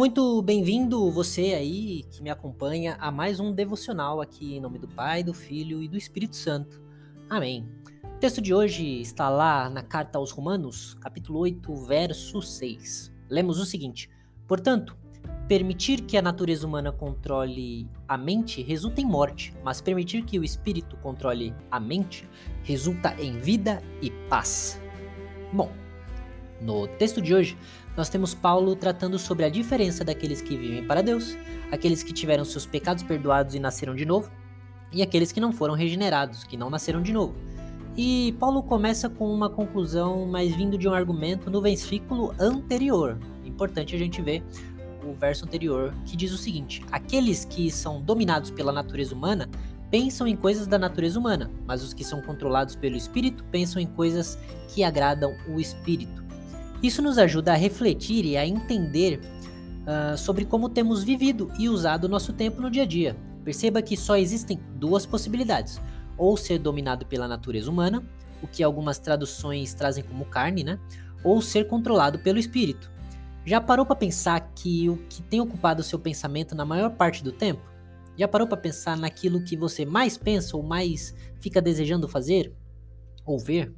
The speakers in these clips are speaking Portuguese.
Muito bem-vindo você aí que me acompanha a mais um devocional aqui em nome do Pai, do Filho e do Espírito Santo. Amém. O texto de hoje está lá na carta aos Romanos, capítulo 8, verso 6. Lemos o seguinte: Portanto, permitir que a natureza humana controle a mente resulta em morte, mas permitir que o espírito controle a mente resulta em vida e paz. Bom, no texto de hoje, nós temos Paulo tratando sobre a diferença daqueles que vivem para Deus, aqueles que tiveram seus pecados perdoados e nasceram de novo, e aqueles que não foram regenerados, que não nasceram de novo. E Paulo começa com uma conclusão, mas vindo de um argumento no versículo anterior. Importante a gente ver o verso anterior, que diz o seguinte: Aqueles que são dominados pela natureza humana pensam em coisas da natureza humana, mas os que são controlados pelo espírito pensam em coisas que agradam o espírito. Isso nos ajuda a refletir e a entender uh, sobre como temos vivido e usado nosso tempo no dia a dia. Perceba que só existem duas possibilidades: ou ser dominado pela natureza humana, o que algumas traduções trazem como carne, né? Ou ser controlado pelo espírito. Já parou para pensar que o que tem ocupado seu pensamento na maior parte do tempo? Já parou para pensar naquilo que você mais pensa ou mais fica desejando fazer ou ver?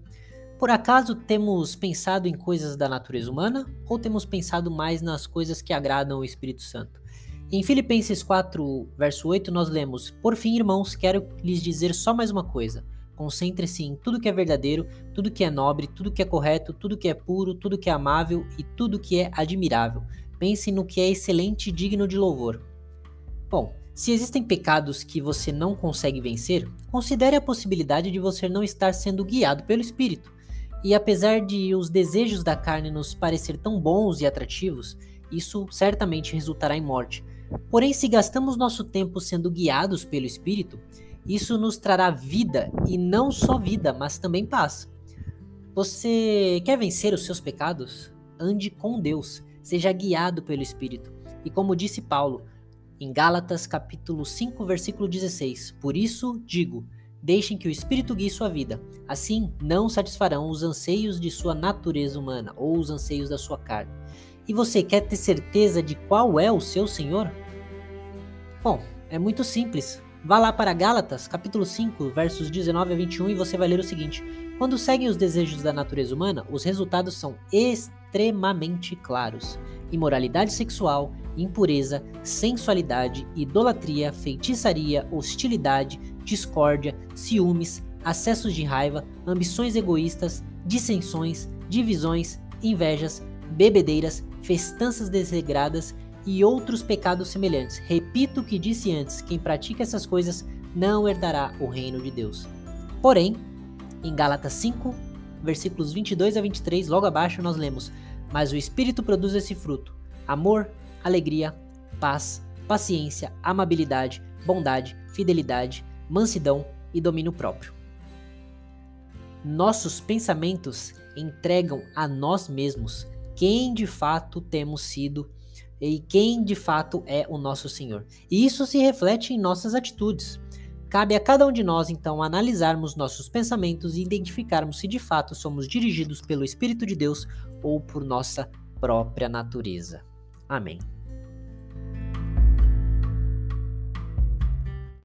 Por acaso temos pensado em coisas da natureza humana ou temos pensado mais nas coisas que agradam o Espírito Santo? Em Filipenses 4, verso 8, nós lemos: Por fim, irmãos, quero lhes dizer só mais uma coisa. Concentre-se em tudo que é verdadeiro, tudo que é nobre, tudo que é correto, tudo que é puro, tudo que é amável e tudo que é admirável. Pense no que é excelente e digno de louvor. Bom, se existem pecados que você não consegue vencer, considere a possibilidade de você não estar sendo guiado pelo Espírito. E apesar de os desejos da carne nos parecer tão bons e atrativos, isso certamente resultará em morte. Porém, se gastamos nosso tempo sendo guiados pelo Espírito, isso nos trará vida, e não só vida, mas também paz. Você quer vencer os seus pecados? Ande com Deus, seja guiado pelo Espírito. E como disse Paulo, em Gálatas capítulo 5, versículo 16, por isso digo, Deixem que o Espírito guie sua vida. Assim, não satisfarão os anseios de sua natureza humana ou os anseios da sua carne. E você quer ter certeza de qual é o seu Senhor? Bom, é muito simples. Vá lá para Gálatas, capítulo 5, versos 19 a 21 e você vai ler o seguinte: Quando seguem os desejos da natureza humana, os resultados são extremamente claros: imoralidade sexual, impureza, sensualidade, idolatria, feitiçaria, hostilidade, discórdia, ciúmes, acessos de raiva, ambições egoístas, dissensões, divisões, invejas, bebedeiras, festanças desregradas e outros pecados semelhantes. Repito o que disse antes: quem pratica essas coisas não herdará o reino de Deus. Porém, em Gálatas 5, versículos 22 a 23, logo abaixo nós lemos: Mas o Espírito produz esse fruto: amor, alegria, paz, paciência, amabilidade, bondade, fidelidade, mansidão e domínio próprio. Nossos pensamentos entregam a nós mesmos quem de fato temos sido e quem de fato é o nosso Senhor. E isso se reflete em nossas atitudes. Cabe a cada um de nós, então, analisarmos nossos pensamentos e identificarmos se de fato somos dirigidos pelo Espírito de Deus ou por nossa própria natureza. Amém.